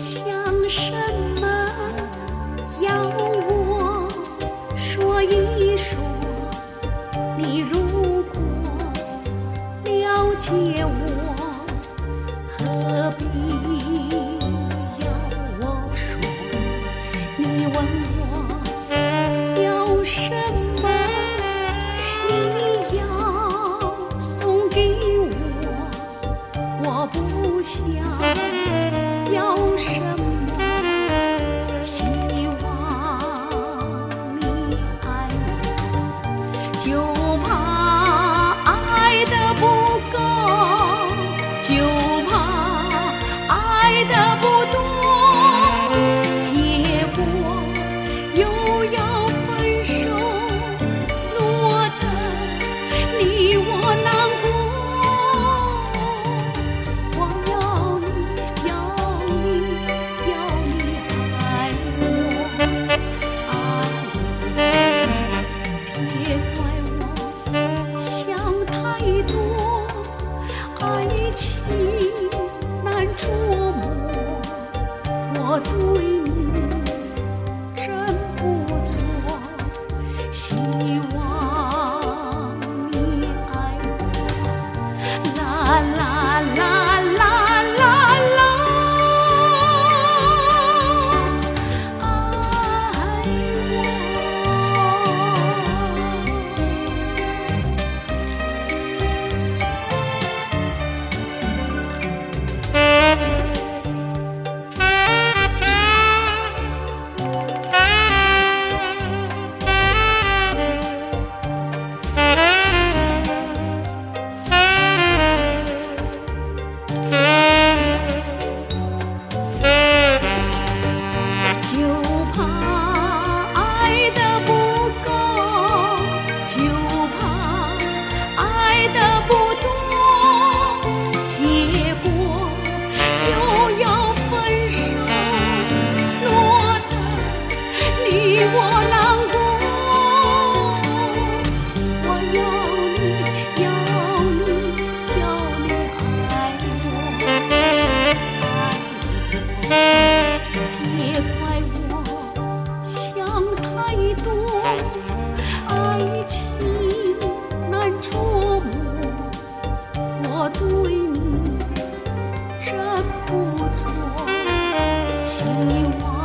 想什么要我说一说你如果了解我何必要我说？你问我要什么你要送给我？我不想 you 浪。你我难过，我要你要你要你爱我。别怪我想太多，爱情难捉摸，我对你真不错，希望。